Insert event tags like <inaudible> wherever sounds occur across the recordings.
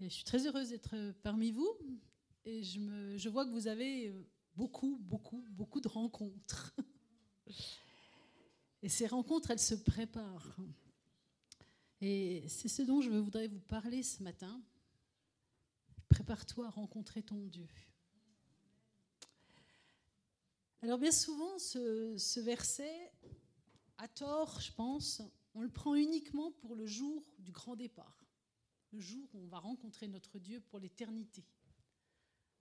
Je suis très heureuse d'être parmi vous. Et je, vois que vous avez beaucoup, beaucoup, beaucoup de rencontres. <laughs> Et ces rencontres, elles se préparent. Et c'est ce dont je voudrais vous parler ce matin. Prépare-toi à rencontrer ton Dieu. Alors bien souvent, ce, verset, à tort, je pense, on le prend uniquement pour le jour du grand départ, le jour où on va rencontrer notre Dieu pour l'éternité.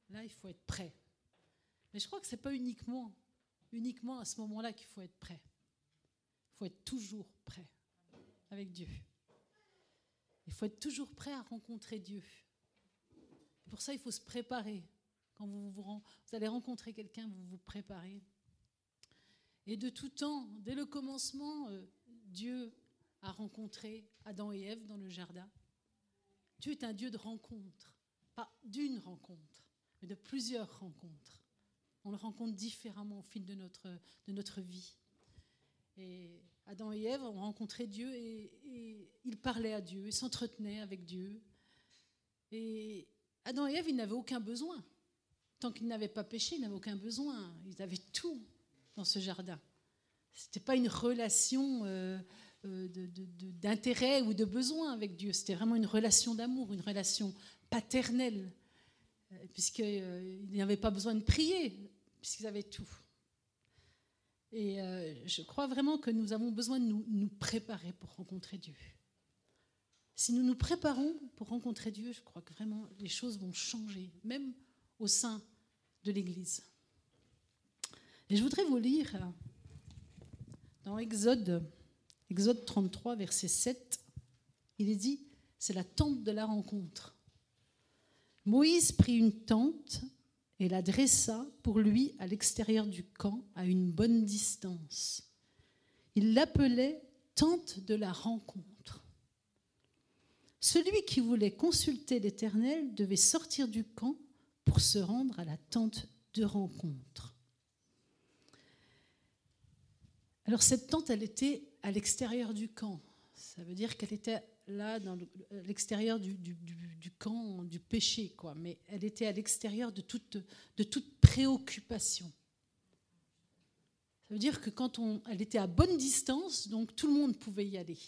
Là, il faut être prêt. Mais je crois que ce n'est pas uniquement, à ce moment-là qu'il faut être prêt. Il faut être toujours prêt avec Dieu. Il faut être toujours prêt à rencontrer Dieu. pour ça, il faut se préparer. Quand vous, vous, allez rencontrer quelqu'un, vous vous préparez. Et de tout temps, dès le commencement, euh, Dieu a rencontré Adam et Ève dans le jardin. Dieu est un Dieu de rencontre, pas d'une rencontre, mais de plusieurs rencontres. On le rencontre différemment au fil de notre, vie. Et Adam et Ève ont rencontré Dieu et, ils parlaient à Dieu, ils s'entretenaient avec Dieu. Et Adam et Ève, ils n'avaient aucun besoin. Tant qu'ils n'avaient pas péché, ils n'avaient aucun besoin. Ils avaient tout dans ce jardin. Ce n'était pas une relation euh, d'intérêt ou de besoin avec Dieu. C'était vraiment une relation d'amour, une relation paternelle, euh, puisqu'ils n'avaient pas besoin de prier, puisqu'ils avaient tout. Et je crois vraiment que nous avons besoin de nous préparer pour rencontrer Dieu. Si nous nous préparons pour rencontrer Dieu, je crois que vraiment les choses vont changer, même au sein de l'Église. Et je voudrais vous lire dans Exode, Exode 33, verset 7, il est dit, c'est la tente de la rencontre. Moïse prit une tente et la dressa pour lui à l'extérieur du camp, à une bonne distance. Il l'appelait tente de la rencontre. Celui qui voulait consulter l'Éternel devait sortir du camp pour se rendre à la tente de rencontre. Alors cette tente, elle était à l'extérieur du camp. Ça veut dire qu'elle était là, dans l'extérieur du, camp du péché, quoi. Mais elle était à l'extérieur de toute, préoccupation. Ça veut dire que quand on, elle était à bonne distance, donc tout le monde pouvait y aller.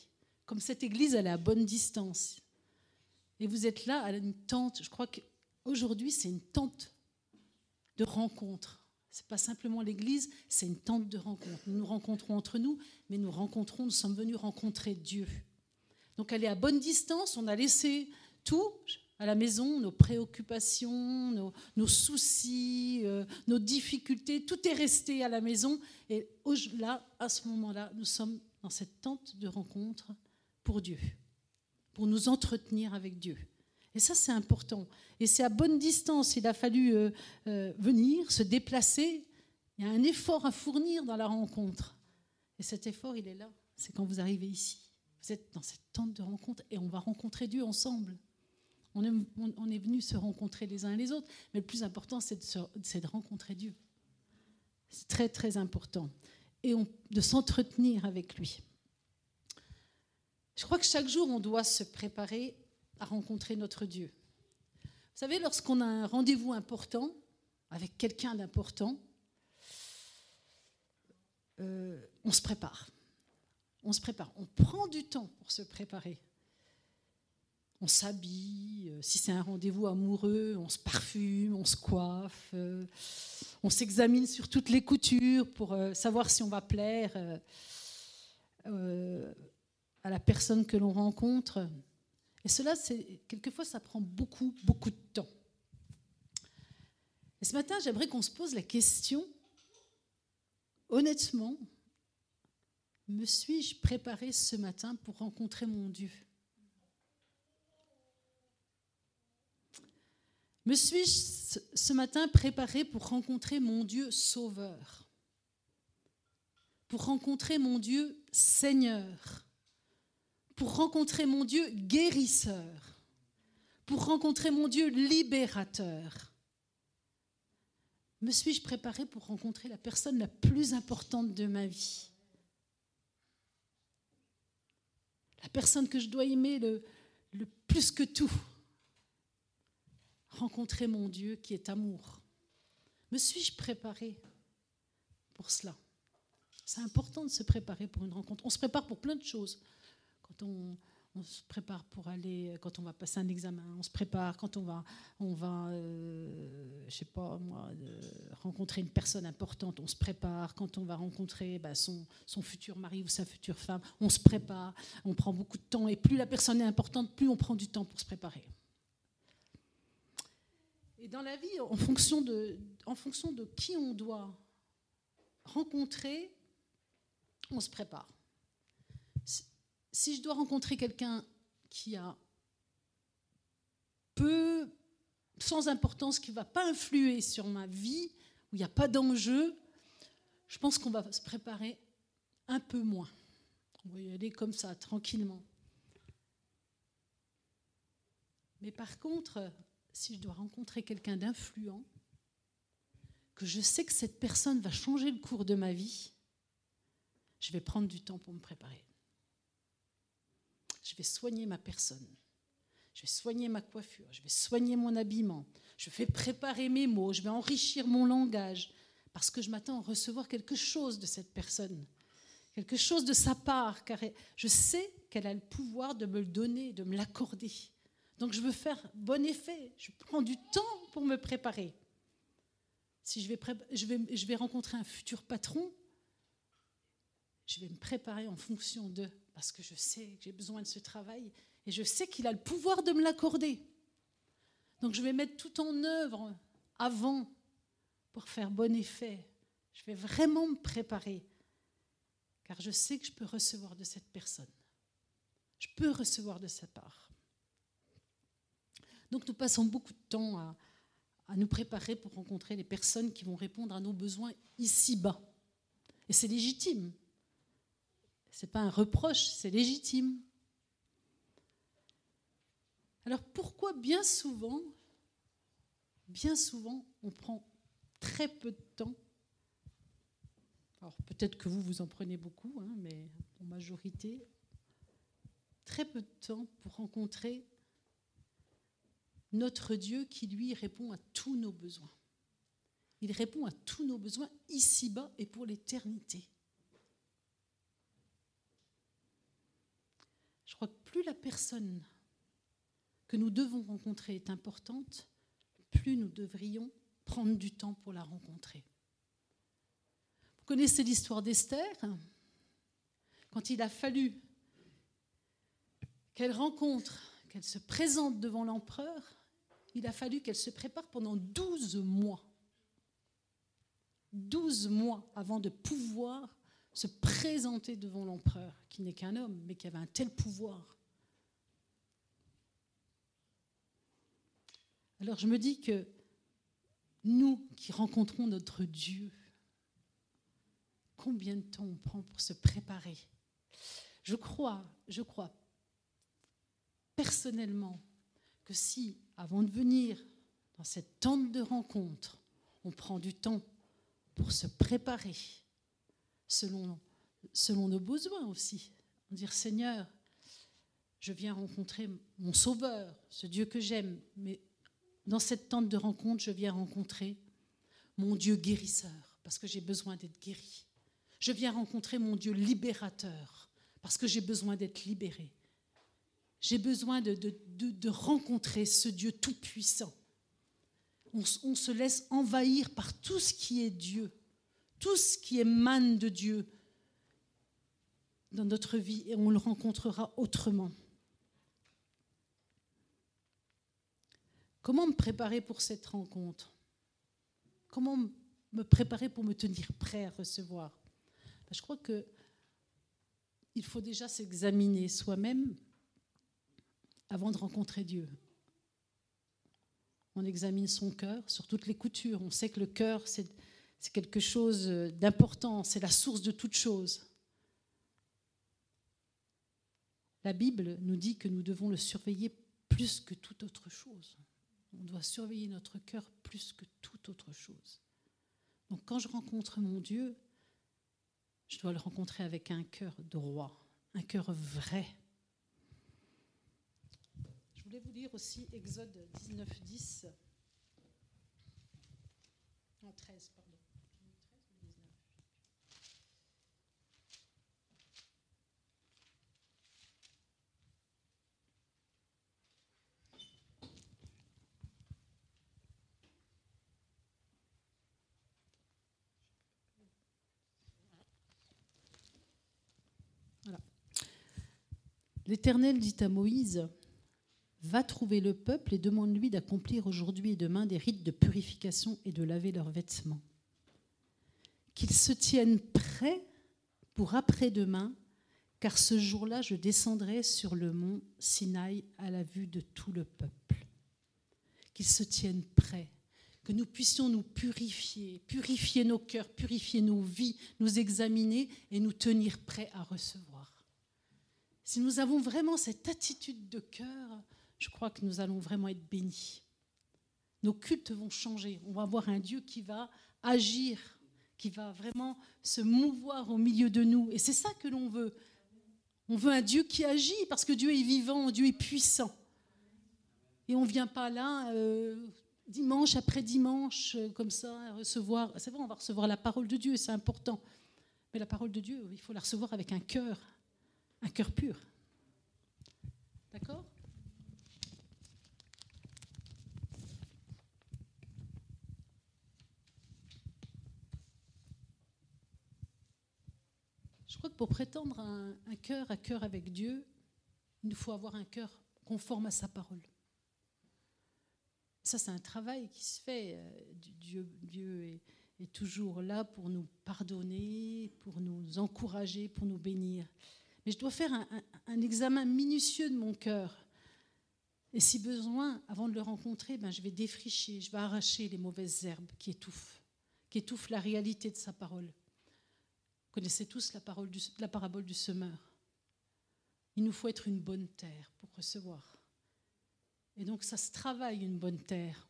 Comme cette église, elle est à bonne distance. Et vous êtes là à une tente, je crois que Aujourd'hui, c'est une tente de rencontre. Ce n'est pas simplement l'église, c'est une tente de rencontre. Nous nous rencontrons entre nous, mais nous rencontrons, nous sommes venus rencontrer Dieu. Donc elle est à bonne distance, on a laissé tout à la maison, nos préoccupations, nos, soucis, euh, nos difficultés, tout est resté à la maison. Et là, à ce moment-là, nous sommes dans cette tente de rencontre pour Dieu, pour nous entretenir avec Dieu. Et ça, c'est important. Et c'est à bonne distance. Il a fallu euh, euh, venir, se déplacer. Il y a un effort à fournir dans la rencontre. Et cet effort, il est là. C'est quand vous arrivez ici. Vous êtes dans cette tente de rencontre et on va rencontrer Dieu ensemble. On est, on venus se rencontrer les uns les autres. Mais le plus important, c'est de, rencontrer Dieu. C'est très, très important. Et de s'entretenir avec lui. Je crois que chaque jour, on doit se préparer à rencontrer notre Dieu. Vous savez, lorsqu'on a un rendez-vous important avec quelqu'un d'important, euh, on se prépare. On se prépare. On prend du temps pour se préparer. On s'habille. Euh, si c'est un rendez-vous amoureux, on se parfume, on se coiffe. Euh, on s'examine sur toutes les coutures pour savoir si on va plaire à la personne que l'on rencontre. Et cela, quelquefois, ça prend beaucoup, beaucoup de temps. Et ce matin, j'aimerais qu'on se pose la question, honnêtement, me suis-je préparé ce matin pour rencontrer mon Dieu? Me suis-je ce matin préparé pour rencontrer mon Dieu sauveur? Pour rencontrer mon Dieu Seigneur? Pour rencontrer mon Dieu guérisseur, pour rencontrer mon Dieu libérateur. Me suis-je préparé pour rencontrer la personne la plus importante de ma vie? La personne que je dois aimer le, plus que tout, rencontrer mon Dieu qui est amour Me suis-je préparé pour cela? C'est important de se préparer pour une rencontre. On se prépare pour plein de choses. Quand on, se prépare pour aller, quand on va passer un examen, on se prépare. Quand on va, on va euh, je sais pas moi, rencontrer une personne importante, on se prépare. Quand on va rencontrer bah, son, son, futur mari ou sa future femme, on se prépare, on prend beaucoup de temps, et plus la personne est importante, plus on prend du temps pour se préparer. Et dans la vie, en fonction de, en fonction de qui on doit rencontrer, on se prépare si je dois rencontrer quelqu'un qui a peu, sans importance, qui ne va pas influer sur ma vie, où il n'y a pas d'enjeu, je pense qu'on va se préparer un peu moins. On va y aller comme ça, tranquillement. Mais par contre, si je dois rencontrer quelqu'un d'influent, que je sais que cette personne va changer le cours de ma vie, je vais prendre du temps pour me préparer je vais soigner ma personne. Je vais soigner ma coiffure, je vais soigner mon habillement, je vais préparer mes mots, je vais enrichir mon langage, parce que je m'attends à recevoir quelque chose de cette personne, quelque chose de sa part, car je sais qu'elle a le pouvoir de me le donner, de me l'accorder. Donc je veux faire bon effet, je prends du temps pour me préparer. Si je vais, je vais, je vais rencontrer un futur patron, je vais me préparer en fonction de parce que je sais que j'ai besoin de ce travail et je sais qu'il a le pouvoir de me l'accorder. Donc je vais mettre tout en œuvre avant pour faire bon effet. Je vais vraiment me préparer car je sais que je peux recevoir de cette personne. Je peux recevoir de sa part. Donc nous passons beaucoup de temps à, nous préparer pour rencontrer les personnes qui vont répondre à nos besoins ici-bas. Et c'est légitime. Ce n'est pas un reproche, c'est légitime. Alors pourquoi bien souvent, bien souvent, on prend très peu de temps? Alors peut-être que vous, vous en prenez beaucoup, hein, mais en majorité, très peu de temps pour rencontrer notre Dieu qui, lui, répond à tous nos besoins. Il répond à tous nos besoins ici-bas et pour l'éternité. Je crois que plus la personne que nous devons rencontrer est importante, plus nous devrions prendre du temps pour la rencontrer. Vous connaissez l'histoire d'Esther Quand il a fallu qu'elle rencontre, qu'elle se présente devant l'empereur, il a fallu qu'elle se prépare pendant 12 mois. 12 mois avant de pouvoir se présenter devant l'empereur, qui n'est qu'un homme, mais qui avait un tel pouvoir. Alors je me dis que nous qui rencontrons notre Dieu, combien de temps on prend pour se préparer? Je crois, je crois personnellement que si, avant de venir dans cette tente de rencontre, on prend du temps pour se préparer, selon, selon nos besoins aussi. Dire Seigneur, je viens rencontrer mon Sauveur, ce Dieu que j'aime, mais dans cette tente de rencontre, je viens rencontrer mon Dieu guérisseur, parce que j'ai besoin d'être guéri. Je viens rencontrer mon Dieu libérateur, parce que j'ai besoin d'être libéré. J'ai besoin de, rencontrer ce Dieu tout-puissant. On se laisse envahir par tout ce qui est Dieu tout ce qui émane de Dieu dans notre vie et on le rencontrera autrement. Comment me préparer pour cette rencontre? Comment me préparer pour me tenir prêt à recevoir? Ben, Je crois que il faut déjà s'examiner soi-même avant de rencontrer Dieu. On examine son cœur sur toutes les coutures. On sait que le cœur, c'est c'est quelque chose d'important, c'est la source de toute chose. La Bible nous dit que nous devons le surveiller plus que toute autre chose. On doit surveiller notre cœur plus que toute autre chose. Donc quand je rencontre mon Dieu, je dois le rencontrer avec un cœur droit, un cœur vrai. Je voulais vous lire aussi Exode 19, 10. Non, 13, pardon. L'Éternel dit à Moïse, Va trouver le peuple et demande-lui d'accomplir aujourd'hui et demain des rites de purification et de laver leurs vêtements. Qu'ils se tiennent prêts pour après-demain, car ce jour-là, je descendrai sur le mont Sinaï à la vue de tout le peuple. Qu'ils se tiennent prêts, que nous puissions nous purifier, purifier nos cœurs, purifier nos vies, nous examiner et nous tenir prêts à recevoir. Si nous avons vraiment cette attitude de cœur, je crois que nous allons vraiment être bénis. Nos cultes vont changer. On va avoir un Dieu qui va agir, qui va vraiment se mouvoir au milieu de nous. Et c'est ça que l'on veut. On veut un Dieu qui agit parce que Dieu est vivant, Dieu est puissant. Et on ne vient pas là euh, dimanche après dimanche, euh, comme ça, recevoir. C'est vrai, on va recevoir la parole de Dieu, c'est important. Mais la parole de Dieu, il faut la recevoir avec un cœur un cœur pur. D'accord? Je crois que pour prétendre un, cœur à cœur avec Dieu, il nous faut avoir un cœur conforme à sa parole. Ça, c'est un travail qui se fait. Euh, Dieu, Dieu est toujours là pour nous pardonner, pour nous encourager, pour nous bénir. Mais je dois faire un, examen minutieux de mon cœur. Et si besoin, avant de le rencontrer, ben, je vais défricher, je vais arracher les mauvaises herbes qui étouffent, qui étouffent la réalité de sa parole. Vous connaissez tous la, la parabole du semeur. Il nous faut être une bonne terre pour recevoir. Et donc ça se travaille une bonne terre.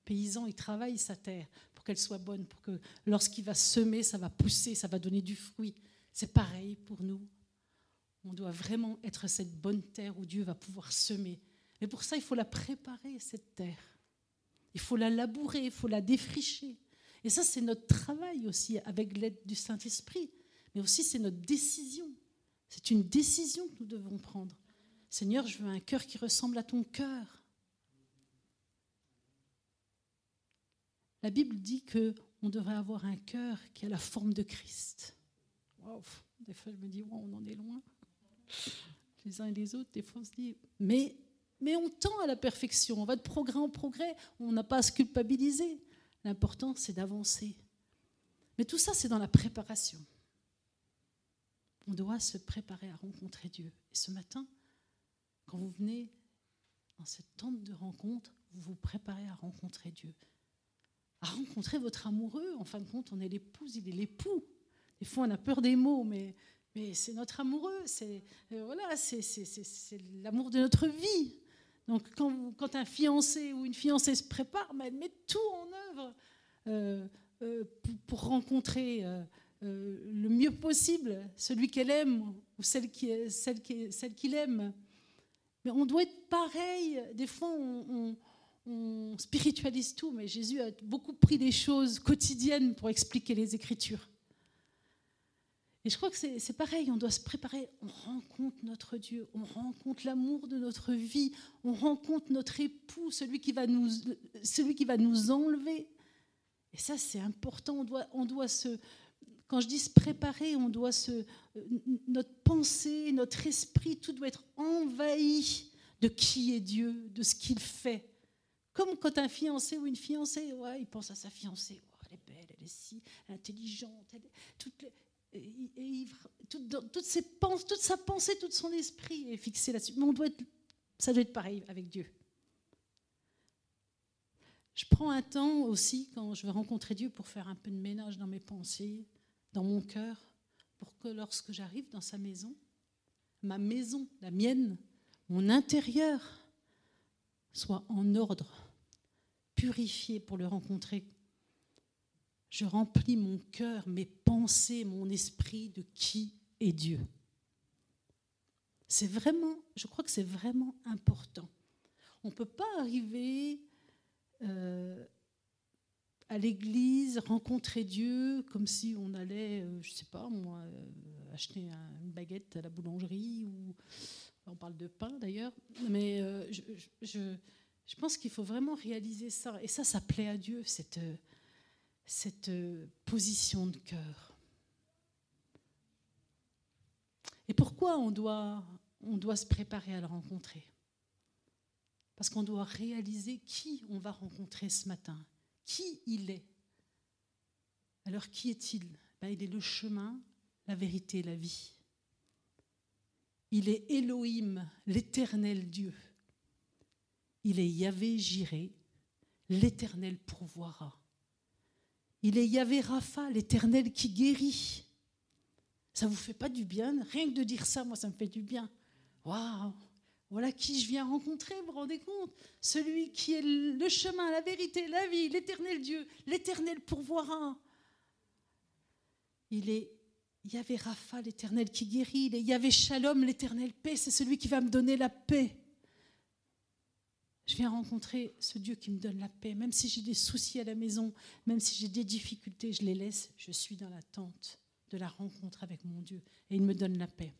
Le paysan, il travaille sa terre pour qu'elle soit bonne, pour que lorsqu'il va semer, ça va pousser, ça va donner du fruit. C'est pareil pour nous. On doit vraiment être cette bonne terre où Dieu va pouvoir semer. Mais pour ça, il faut la préparer, cette terre. Il faut la labourer, il faut la défricher. Et ça, c'est notre travail aussi avec l'aide du Saint-Esprit. Mais aussi, c'est notre décision. C'est une décision que nous devons prendre. Seigneur, je veux un cœur qui ressemble à ton cœur. La Bible dit que on devrait avoir un cœur qui a la forme de Christ. Wow. Des fois, je me dis, on en est loin les uns et les autres, des fois on se dit, mais, mais on tend à la perfection, on va de progrès en progrès, on n'a pas à se culpabiliser. L'important, c'est d'avancer. Mais tout ça, c'est dans la préparation. On doit se préparer à rencontrer Dieu. Et ce matin, quand vous venez dans cette tente de rencontre, vous vous préparez à rencontrer Dieu. À rencontrer votre amoureux. En fin de compte, on est l'épouse, il est l'époux. Des fois, on a peur des mots, mais mais c'est notre amoureux, c'est euh, voilà, l'amour de notre vie. Donc quand, un fiancé ou une fiancée se prépare, mais elle met tout en œuvre euh, euh, pour, rencontrer le mieux possible celui qu'elle aime ou celle qu'il qui, celle qui, celle aime. Mais on doit être pareil. Des fois, on spiritualise tout, mais Jésus a beaucoup pris des choses quotidiennes pour expliquer les Écritures. Et je crois que c'est pareil, on doit se préparer, on rencontre notre Dieu, on rencontre l'amour de notre vie, on rencontre notre époux, celui qui va nous, celui qui va nous enlever. Et ça, c'est important, on doit, on doit se... Quand je dis se préparer, on doit se... Notre pensée, notre esprit, tout doit être envahi de qui est Dieu, de ce qu'il fait. Comme quand un fiancé ou une fiancée, ouais, il pense à sa fiancée, elle est belle, elle est si intelligente, elle, les, et, toute, toute sa pensée, tout son esprit est fixé là-dessus. Mais on doit être, ça doit être pareil avec Dieu. Je prends un temps aussi quand je vais rencontrer Dieu pour faire un peu de ménage dans mes pensées, dans mon cœur, pour que lorsque j'arrive dans sa maison, ma maison, la mienne, mon intérieur soit en ordre, purifié pour le rencontrer je remplis mon cœur, mes pensées, mon esprit de qui est Dieu. C'est vraiment, je crois que c'est vraiment important. On ne peut pas arriver euh, à l'église, rencontrer Dieu, comme si on allait, je je sais pas moi, acheter une baguette à la boulangerie, ou on parle de pain d'ailleurs, mais je, je, je, pense qu'il faut vraiment réaliser ça. Et ça, ça plaît à Dieu, cette, cette position de cœur. Et pourquoi on doit, on doit se préparer à le rencontrer? Parce qu'on doit réaliser qui on va rencontrer ce matin, qui il est? Alors qui est-il? Ben, Il est le chemin, la vérité, la vie. Il est Elohim, l'éternel Dieu. Il est Yahvé Jiré, l'éternel pourvoira. Il est Yahvé Rapha, l'éternel qui guérit. Ça vous fait pas du bien? Rien que de dire ça, moi, ça me fait du bien. Waouh Voilà qui je viens rencontrer, vous vous rendez compte? Celui qui est le chemin, la vérité, la vie, l'éternel Dieu, l'éternel pourvoira. Il est Yahvé Rapha, l'éternel qui guérit. Il est Yahvé Shalom, l'éternel paix. C'est celui qui va me donner la paix. Je viens rencontrer ce Dieu qui me donne la paix. Même si j'ai des soucis à la maison, même si j'ai des difficultés, je les laisse. Je suis dans l'attente de la rencontre avec mon Dieu et il me donne la paix.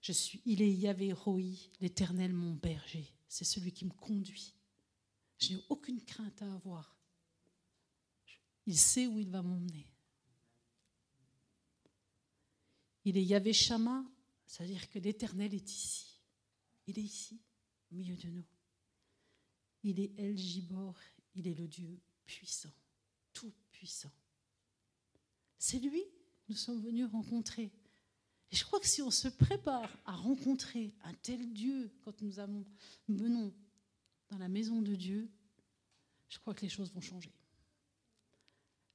Je suis, il est Yahvé Roi, l'Éternel mon berger. C'est celui qui me conduit. Je n'ai aucune crainte à avoir. Il sait où il va m'emmener. Il est Yahvé Shama, c'est-à-dire que l'Éternel est ici. Il est ici, au milieu de nous. Il est El Gibor, il est le Dieu puissant, tout puissant. C'est lui nous sommes venus rencontrer. Et je crois que si on se prépare à rencontrer un tel Dieu quand nous, avons, venons dans la maison de Dieu, je crois que les choses vont changer.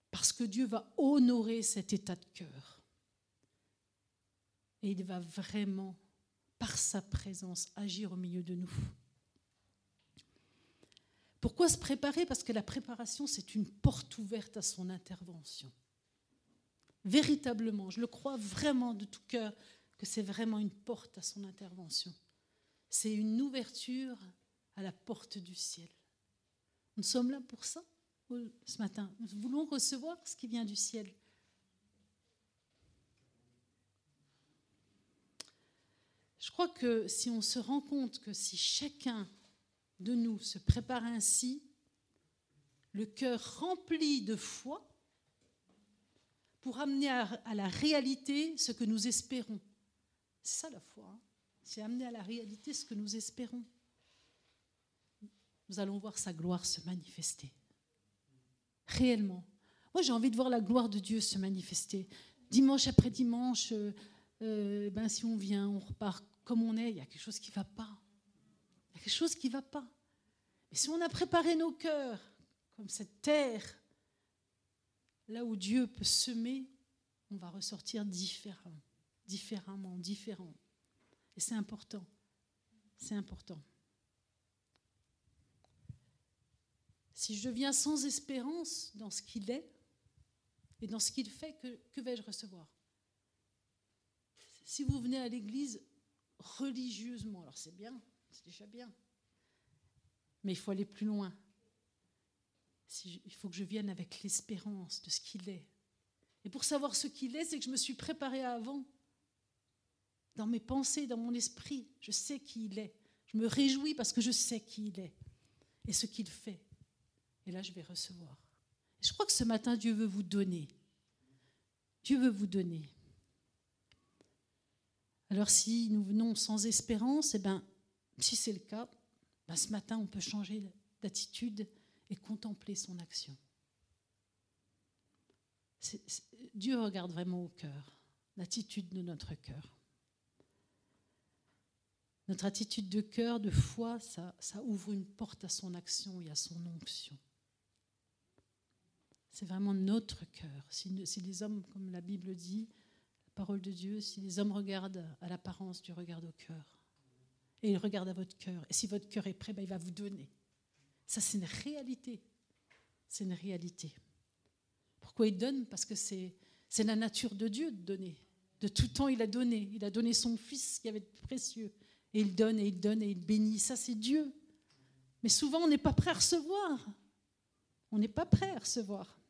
Parce que Dieu va honorer cet état de cœur. Et il va vraiment, par sa présence, agir au milieu de nous. Pourquoi se préparer? Parce que la préparation, c'est une porte ouverte à son intervention véritablement, je le crois vraiment de tout cœur, que c'est vraiment une porte à son intervention. C'est une ouverture à la porte du ciel. Nous sommes là pour ça ce matin? Nous voulons recevoir ce qui vient du ciel. Je crois que si on se rend compte que si chacun de nous se prépare ainsi, le cœur rempli de foi, pour amener à, la réalité ce que nous espérons. C'est ça la foi. Hein. c'est amener à la réalité ce que nous espérons. Nous allons voir sa gloire se manifester. Réellement. Moi, j'ai envie de voir la gloire de Dieu se manifester. Dimanche après dimanche, euh, euh, ben, si on vient, on repart comme on est, il y a quelque chose qui ne va pas. Quelque chose qui ne va pas. Mais si on a préparé nos cœurs comme cette terre là où Dieu peut semer, on va ressortir différent, différemment, différent. Et c'est important. C'est important. Si je viens sans espérance dans ce qu'il est et dans ce qu'il fait, que vais-je recevoir? Si vous venez à l'église religieusement, alors c'est bien, c'est déjà bien. Mais il faut aller plus loin il faut que je vienne avec l'espérance de ce qu'il est. Et pour savoir ce qu'il est, c'est que je me suis préparée avant. Dans mes pensées, dans mon esprit, je sais qui il est. Je me réjouis parce que je sais qui il est et ce qu'il fait. Et là, je vais recevoir. je crois que ce matin, Dieu veut vous donner. Dieu veut vous donner. Alors si nous venons sans espérance, eh ben, si c'est le cas, ben, ce matin, on peut changer d'attitude et contempler son action. Dieu regarde vraiment au cœur, l'attitude de notre cœur. Notre attitude de cœur, de foi, ça, ouvre une porte à son action et à son onction. C'est vraiment notre cœur. Si, les hommes, comme la Bible dit, la parole de Dieu, si les hommes regardent à l'apparence, Dieu regarde au cœur. Et il regarde à votre cœur. Et si votre cœur est prêt, ben, il va vous donner. Ça, c'est une réalité. C'est une réalité. Pourquoi il donne? Parce que c'est, la nature de Dieu de donner. De tout temps, il a donné. Il a donné son Fils qui avait de précieux. Et il donne, et il donne, et il bénit. Ça, c'est Dieu. Mais souvent, on n'est pas prêt à recevoir. on n'est pas prêt à recevoir.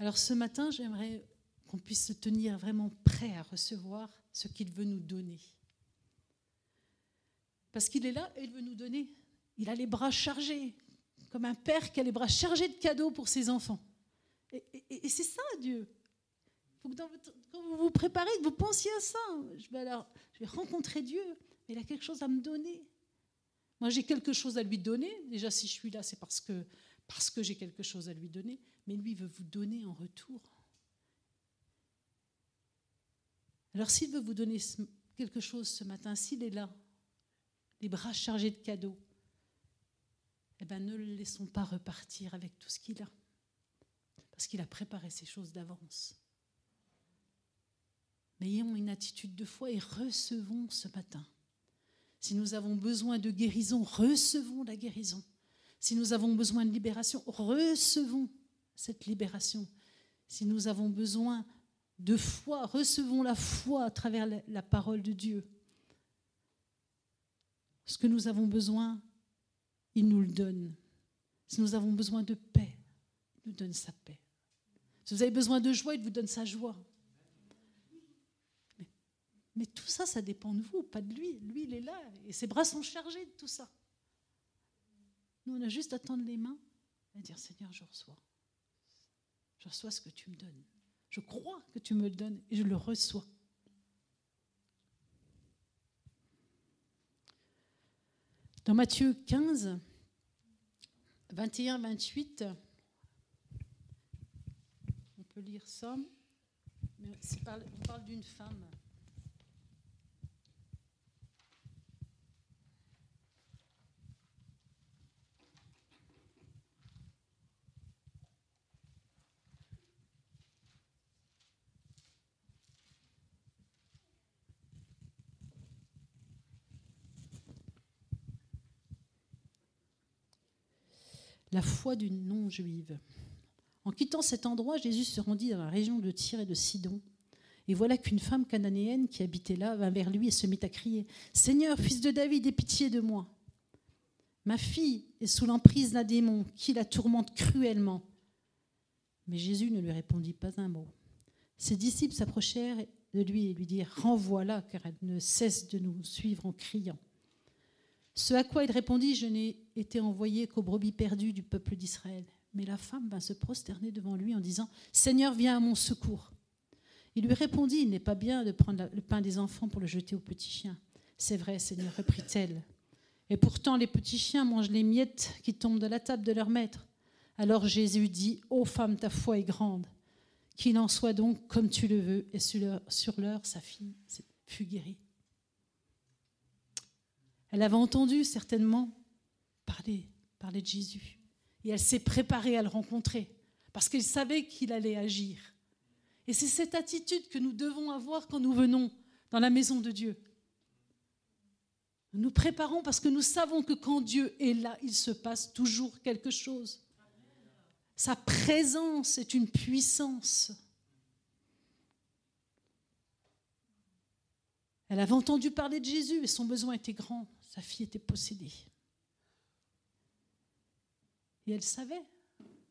Alors ce matin, j'aimerais qu'on puisse se tenir vraiment prêt à recevoir ce qu'il veut nous donner. Parce qu'il est là et il veut nous donner. Il a les bras chargés, comme un père qui a les bras chargés de cadeaux pour ses enfants. Et, c'est ça, Dieu. faut que quand vous vous préparez, que vous pensiez à ça. Je vais, alors, je rencontrer Dieu, mais il a quelque chose à me donner. Moi, j'ai quelque chose à lui donner. Déjà, si je suis là, c'est parce que, parce que j'ai quelque chose à lui donner. Mais lui veut vous donner en retour. Alors, s'il veut vous donner quelque chose ce matin, s'il est là, les bras chargés de cadeaux, eh bien, ne le laissons pas repartir avec tout ce qu'il a. Parce qu'il a préparé ces choses d'avance. Mais ayons une attitude de foi et recevons ce matin. Si nous avons besoin de guérison, recevons la guérison. Si nous avons besoin de libération, recevons cette libération. Si nous avons besoin de foi, recevons la foi à travers la parole de Dieu. Ce que nous avons besoin, il nous le donne. Si nous avons besoin de paix, il nous donne sa paix. Si vous avez besoin de joie, il vous donne sa joie. Mais, tout ça, ça dépend de vous, pas de lui. Lui, il est là et ses bras sont chargés de tout ça. Nous, on a juste à tendre les mains et dire Seigneur, je reçois. Je reçois ce que tu me donnes. Je crois que tu me le donnes et je le reçois. Dans Matthieu 15, 21-28, on peut lire ça, mais on parle d'une femme. La foi d'une non-juive. En quittant cet endroit, Jésus se rendit dans la région de Tyr et de Sidon. Et voilà qu'une femme cananéenne qui habitait là vint vers lui et se mit à crier Seigneur, fils de David, aie pitié de moi. Ma fille est sous l'emprise d'un démon qui la tourmente cruellement. Mais Jésus ne lui répondit pas un mot. Ses disciples s'approchèrent de lui et lui dirent Renvoie-la, car elle ne cesse de nous suivre en criant. Ce à quoi il répondit, je n'ai été envoyé qu'aux brebis perdues du peuple d'Israël. Mais la femme vint se prosterner devant lui en disant, Seigneur, viens à mon secours. Il lui répondit, il n'est pas bien de prendre le pain des enfants pour le jeter aux petits chiens. C'est vrai, Seigneur, reprit-elle. Et pourtant, les petits chiens mangent les miettes qui tombent de la table de leur maître. Alors Jésus dit, Ô femme, ta foi est grande. Qu'il en soit donc comme tu le veux. Et sur l'heure, sa fille fut guérie. Elle avait entendu certainement parler, parler de Jésus. Et elle s'est préparée à le rencontrer parce qu'elle savait qu'il allait agir. Et c'est cette attitude que nous devons avoir quand nous venons dans la maison de Dieu. Nous nous préparons parce que nous savons que quand Dieu est là, il se passe toujours quelque chose. Sa présence est une puissance. Elle avait entendu parler de Jésus et son besoin était grand sa fille était possédée. Et elle savait,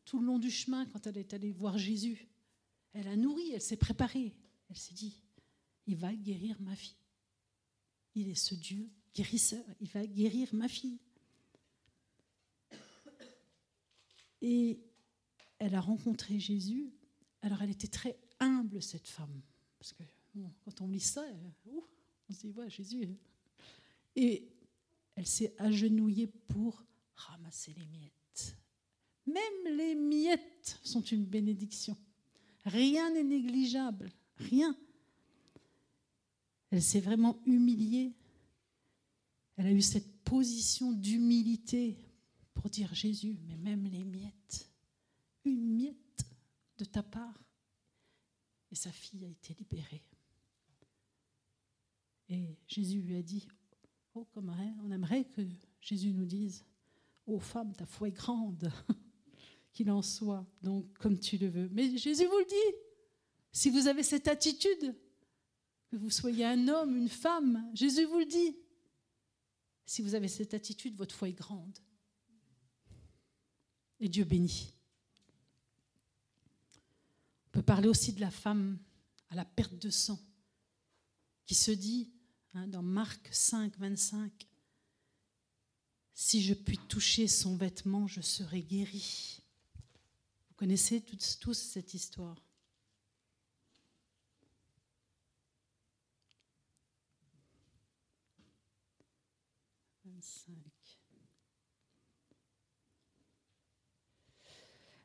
tout le long du chemin, quand elle est allée voir Jésus, elle a nourri, elle s'est préparée. Elle s'est dit, il va guérir ma fille. Il est ce Dieu guérisseur, il va guérir ma fille. Et elle a rencontré Jésus. Alors elle était très humble, cette femme. Parce que quand on lit ça, on se dit, ouais, Jésus. Elle s'est agenouillée pour ramasser les miettes. Même les miettes sont une bénédiction. Rien n'est négligeable, rien. Elle s'est vraiment humiliée. Elle a eu cette position d'humilité pour dire Jésus, mais même les miettes, une miette de ta part. Et sa fille a été libérée. Et Jésus lui a dit, On aimerait que Jésus nous dise Ô femme, ta foi est grande, <laughs> qu'il en soit, donc comme tu le veux. Mais Jésus vous le dit si vous avez cette attitude, que vous soyez un homme, une femme, Jésus vous le dit. Si vous avez cette attitude, votre foi est grande. Et Dieu bénit. On peut parler aussi de la femme à la perte de sang, qui se dit hein, dans Marc 5, 25, Si je puis toucher son vêtement, je serai guéri. Vous connaissez tous, tous cette histoire?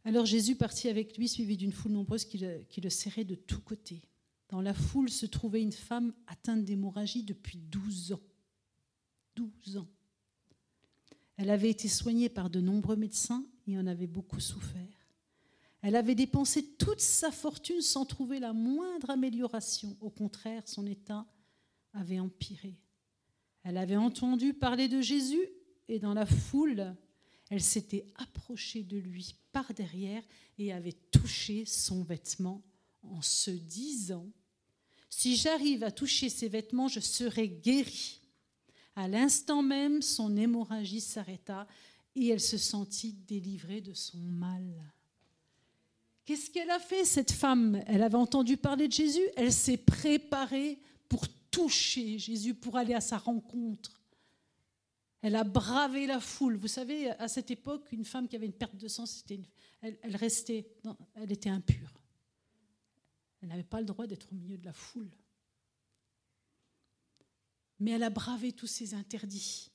Alors Jésus partit avec lui, suivi d'une foule nombreuse qui le serrait de tous côtés. Dans la foule se trouvait une femme atteinte d'hémorragie depuis 12 ans. 12 ans. Elle avait été soignée par de nombreux médecins et en avait beaucoup souffert. Elle avait dépensé toute sa fortune sans trouver la moindre amélioration. Au contraire, son état avait empiré. Elle avait entendu parler de Jésus et dans la foule, elle s'était approchée de lui par derrière et avait touché son vêtement en se disant, Si j'arrive à toucher ses vêtements, je serai guérie. À l'instant même, son hémorragie s'arrêta et elle se sentit délivrée de son mal. Qu'est-ce qu'elle a fait, cette femme? Elle avait entendu parler de Jésus, elle s'est préparée pour toucher Jésus, pour aller à sa rencontre. Elle a bravé la foule. Vous savez, à cette époque, une femme qui avait une perte de sang, c'était elle, elle, restait, elle était impure. Elle n'avait pas le droit d'être au milieu de la foule. Mais elle a bravé tous ces interdits,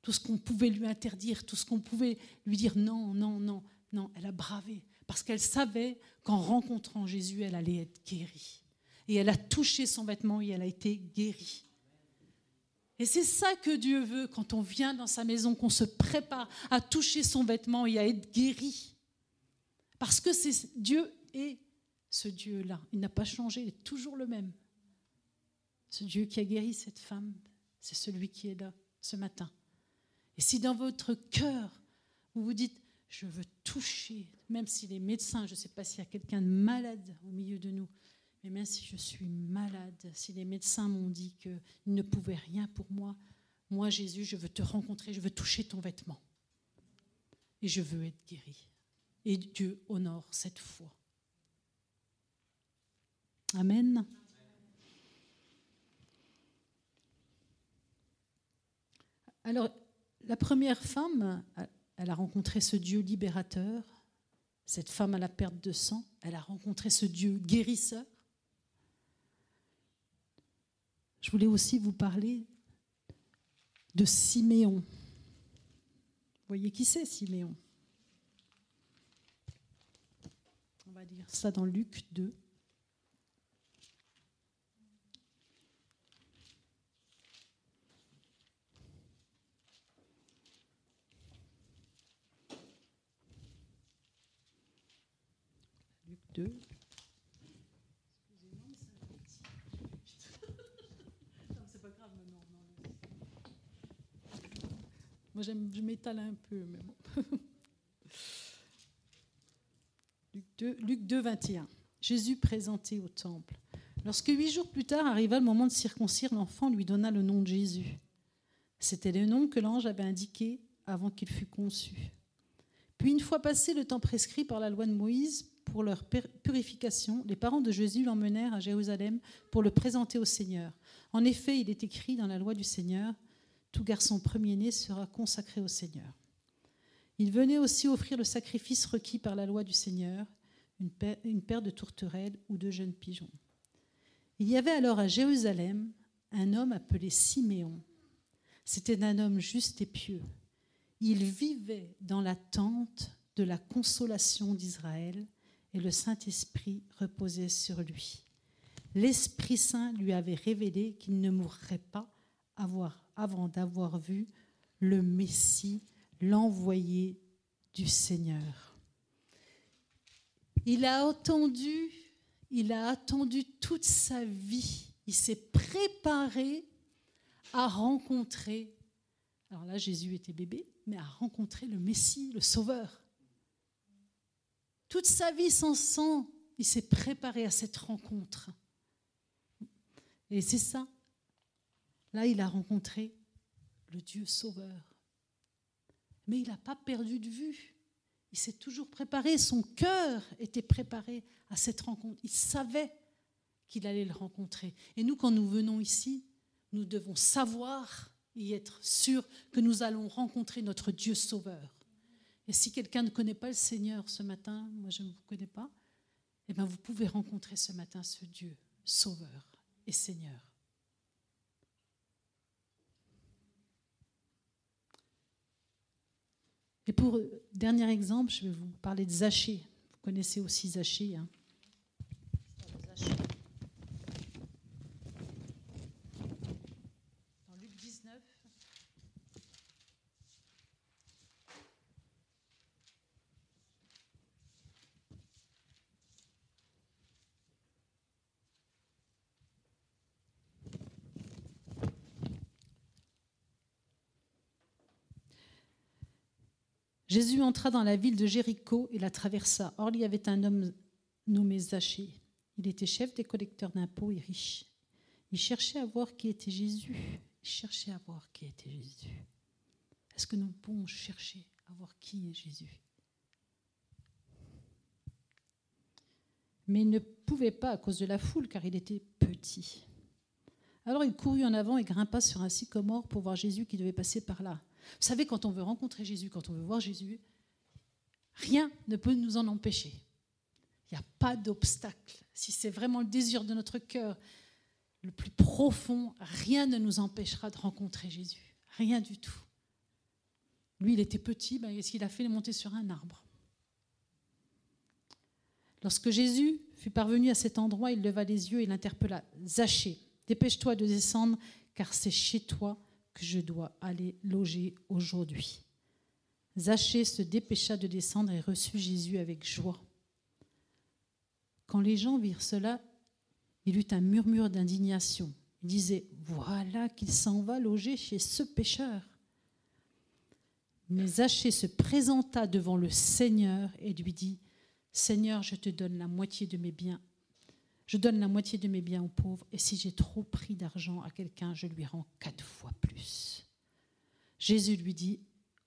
tout ce qu'on pouvait lui interdire, tout ce qu'on pouvait lui dire non, non, non, non. Elle a bravé parce qu'elle savait qu'en rencontrant Jésus, elle allait être guérie. Et elle a touché son vêtement et elle a été guérie. Et c'est ça que Dieu veut quand on vient dans sa maison, qu'on se prépare à toucher son vêtement et à être guéri. Parce que Dieu est ce Dieu-là. Il n'a pas changé, il est toujours le même. Ce Dieu qui a guéri cette femme, c'est celui qui est là ce matin. Et si dans votre cœur, vous vous dites, je veux toucher, même si les médecins, je ne sais pas s'il y a quelqu'un de malade au milieu de nous, mais même si je suis malade, si les médecins m'ont dit qu'ils ne pouvaient rien pour moi, moi Jésus, je veux te rencontrer, je veux toucher ton vêtement. Et je veux être guéri. Et Dieu honore cette foi. Amen. Alors, la première femme, elle a rencontré ce Dieu libérateur, cette femme à la perte de sang, elle a rencontré ce Dieu guérisseur. Je voulais aussi vous parler de Siméon. Vous voyez qui c'est Siméon? On va dire ça dans Luc 2. Luc 2. je m'étale un peu, mais bon. <laughs> Luc 2, 21. Jésus présenté au temple. Lorsque huit jours plus tard arriva le moment de circoncire, l'enfant lui donna le nom de Jésus. C'était le nom que l'ange avait indiqué avant qu'il fût conçu. Puis, une fois passé le temps prescrit par la loi de Moïse pour leur purification, les parents de Jésus l'emmenèrent à Jérusalem pour le présenter au Seigneur. En effet, il est écrit dans la loi du Seigneur tout garçon premier-né sera consacré au Seigneur. Il venait aussi offrir le sacrifice requis par la loi du Seigneur, une paire, de tourterelles ou de jeunes pigeons. Il y avait alors à Jérusalem un homme appelé Siméon. C'était un homme juste et pieux. Il vivait dans l'attente de la consolation d'Israël et le Saint-Esprit reposait sur lui. L'Esprit Saint lui avait révélé qu'il ne mourrait pas avant d'avoir vu le Messie, l'envoyé du Seigneur. Il a attendu, il a attendu toute sa vie. Il s'est préparé à rencontrer, alors là Jésus était bébé, mais à rencontrer le Messie, le Sauveur. Toute sa vie sans sang, il s'est préparé à cette rencontre. Et c'est ça, Là, il a rencontré le Dieu sauveur. Mais il n'a pas perdu de vue. Il s'est toujours préparé, son cœur était préparé à cette rencontre. Il savait qu'il allait le rencontrer. Et nous, quand nous venons ici, nous devons savoir et être sûrs que nous allons rencontrer notre Dieu sauveur. Et si quelqu'un ne connaît pas le Seigneur ce matin, moi je ne vous connais pas, eh bien vous pouvez rencontrer ce matin ce Dieu sauveur et Seigneur. Et pour dernier exemple, je vais vous parler de Zachée. Vous connaissez aussi Zachée. Hein. Jésus entra dans la ville de Jéricho et la traversa. Or, il y avait un homme nommé Zachée. Il était chef des collecteurs d'impôts et riche. Il cherchait à voir qui était Jésus. Il cherchait à voir qui était Jésus. Est-ce que nous pouvons chercher à voir qui est Jésus? Mais il ne pouvait pas à cause de la foule, car il était petit. Alors il courut en avant et grimpa sur un sycomore pour voir Jésus qui devait passer par là. Vous savez, quand on veut rencontrer Jésus, quand on veut voir Jésus, rien ne peut nous en empêcher. Il n'y a pas d'obstacle. Si c'est vraiment le désir de notre cœur le plus profond, rien ne nous empêchera de rencontrer Jésus. Rien du tout. Lui, il était petit, ben, qu'est-ce qu'il a fait Il est sur un arbre? Lorsque Jésus fut parvenu à cet endroit, il leva les yeux et l'interpella. Zachée, dépêche-toi de descendre, car c'est chez toi que je dois aller loger aujourd'hui. Zachée se dépêcha de descendre et reçut Jésus avec joie. Quand les gens virent cela, il eut un murmure d'indignation. Il disait, voilà qu'il s'en va loger chez ce pécheur. Mais Zachée se présenta devant le Seigneur et lui dit, Seigneur, je te donne la moitié de mes biens je donne la moitié de mes biens aux pauvres, et si j'ai trop pris d'argent à quelqu'un, je lui rends quatre fois plus. Jésus lui dit,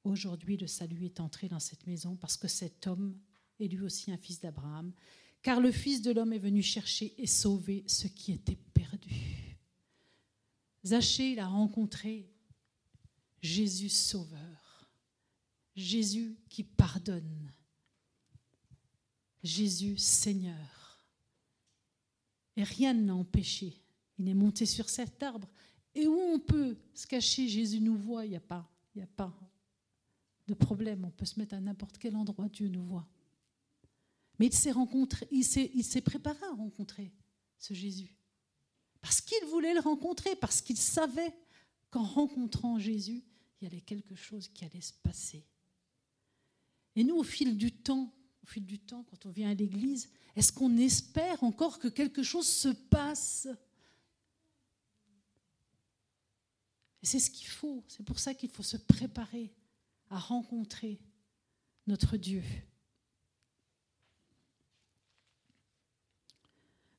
aujourd'hui le salut est entré dans cette maison parce que cet homme est lui aussi un fils d'Abraham, car le Fils de l'homme est venu chercher et sauver ce qui était perdu. Zachée, il a rencontré Jésus sauveur, Jésus qui pardonne, Jésus Seigneur. Et rien ne l'a empêché. Il est monté sur cet arbre. Et où on peut se cacher, Jésus nous voit, il n'y a pas, a pas de problème. On peut se mettre à n'importe quel endroit, Dieu nous voit. Mais il s'est rencontré, il s'est, il s'est préparé à rencontrer ce Jésus. Parce qu'il voulait le rencontrer, parce qu'il savait qu'en rencontrant Jésus, il y avait quelque chose qui allait se passer. Et nous, au fil du temps, au fil du temps, quand on vient à l'église, est-ce qu'on espère encore que quelque chose se passe? C'est ce qu'il faut. C'est pour ça qu'il faut se préparer à rencontrer notre Dieu.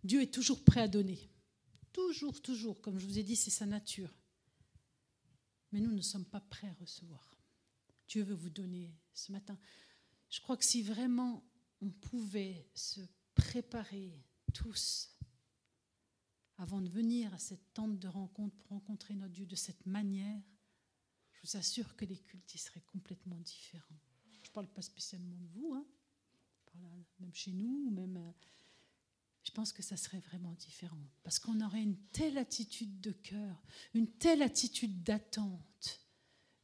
Dieu est toujours prêt à donner. Toujours, toujours. Comme je vous ai dit, c'est sa nature. Mais nous ne sommes pas prêts à recevoir. Dieu veut vous donner ce matin. Je crois que si vraiment on pouvait se préparer tous avant de venir à cette tente de rencontre pour rencontrer notre Dieu de cette manière, je vous assure que les cultes seraient complètement différents. Je ne parle pas spécialement de vous, hein. même chez nous, même. Euh, je pense que ça serait vraiment différent. Parce qu'on aurait une telle attitude de cœur, une telle attitude d'attente,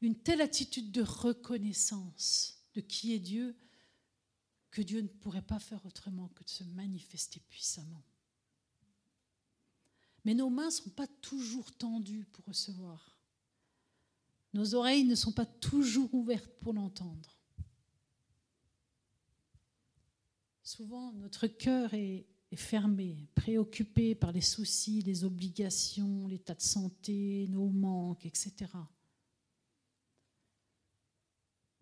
une telle attitude de reconnaissance de qui est Dieu, que Dieu ne pourrait pas faire autrement que de se manifester puissamment. Mais nos mains ne sont pas toujours tendues pour recevoir. Nos oreilles ne sont pas toujours ouvertes pour l'entendre. Souvent, notre cœur est, est fermé, préoccupé par les soucis, les obligations, l'état de santé, nos manques, etc.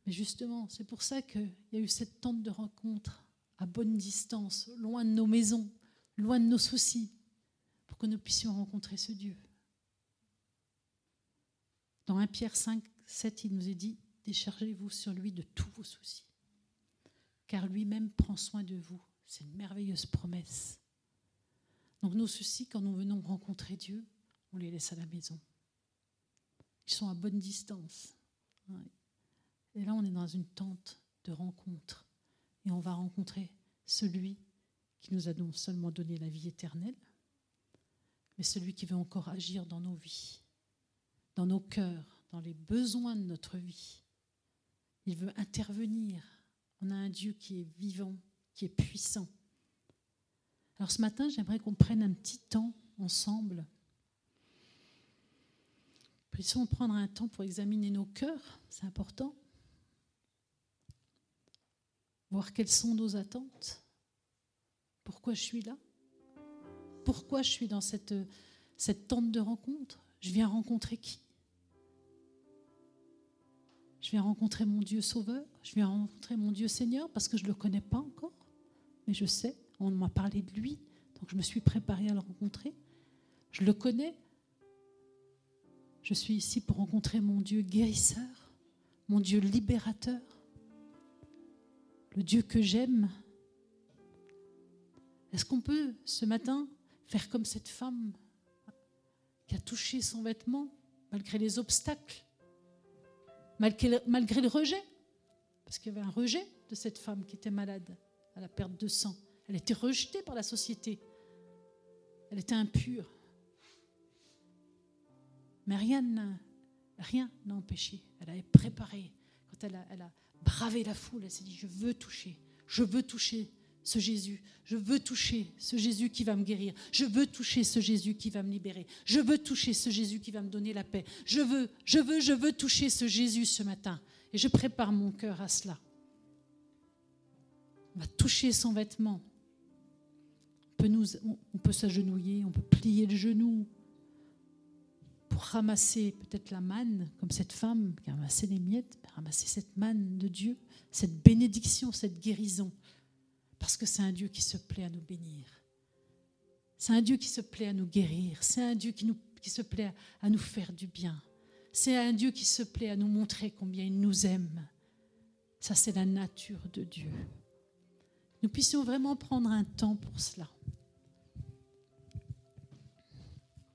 Mais justement, c'est pour ça qu'il y a eu cette tente de rencontre à bonne distance, loin de nos maisons, loin de nos soucis, pour que nous puissions rencontrer ce Dieu. Dans 1 Pierre 5, 7, il nous est dit, déchargez-vous sur lui de tous vos soucis. car lui-même prend soin de vous. C'est une merveilleuse promesse. Donc nos soucis, quand nous venons rencontrer Dieu, on les laisse à la maison. Ils sont à bonne distance. Et là, on est dans une tente de rencontre. Et on va rencontrer celui qui nous a non seulement donné la vie éternelle, mais celui qui veut encore agir dans nos vies, dans nos cœurs, dans les besoins de notre vie. Il veut intervenir. On a un Dieu qui est vivant, qui est puissant. Alors ce matin, j'aimerais qu'on prenne un petit temps ensemble. Puissions prendre un temps pour examiner nos cœurs, c'est important. Voir quelles sont nos attentes. Pourquoi je suis là? Pourquoi je suis dans cette, tente de rencontre? Je viens rencontrer qui? Je viens rencontrer mon Dieu Sauveur Je viens rencontrer mon Dieu Seigneur parce que je ne le connais pas encore, mais je sais, on m'a parlé de lui, donc je me suis préparée à le rencontrer. Je le connais. Je suis ici pour rencontrer mon Dieu guérisseur, mon Dieu libérateur, le Dieu que j'aime, est-ce qu'on peut ce matin faire comme cette femme qui a touché son vêtement malgré les obstacles, malgré, le rejet? Parce qu'il y avait un rejet de cette femme qui était malade à la perte de sang. Elle était rejetée par la société. Elle était impure. Mais rien n'a rien empêché. Elle avait préparé. Quand elle a bravé la foule, elle s'est dit, je veux toucher, je veux toucher ce Jésus. Je veux toucher ce Jésus qui va me guérir. Je veux toucher ce Jésus qui va me libérer. Je veux toucher ce Jésus qui va me donner la paix. Je veux, je veux, je veux toucher ce Jésus ce matin. Et je prépare mon cœur à cela. On va toucher son vêtement. On peut, nous, on peut s'agenouiller, on peut plier le genou pour ramasser peut-être la manne, comme cette femme qui a ramassé les miettes, ramasser cette manne de Dieu, cette bénédiction, cette guérison. Parce que c'est un Dieu qui se plaît à nous bénir. C'est un Dieu qui se plaît à nous guérir. C'est un Dieu qui, nous, qui se plaît à nous faire du bien. C'est un Dieu qui se plaît à nous montrer combien il nous aime. Ça, c'est la nature de Dieu. Nous puissions vraiment prendre un temps pour cela.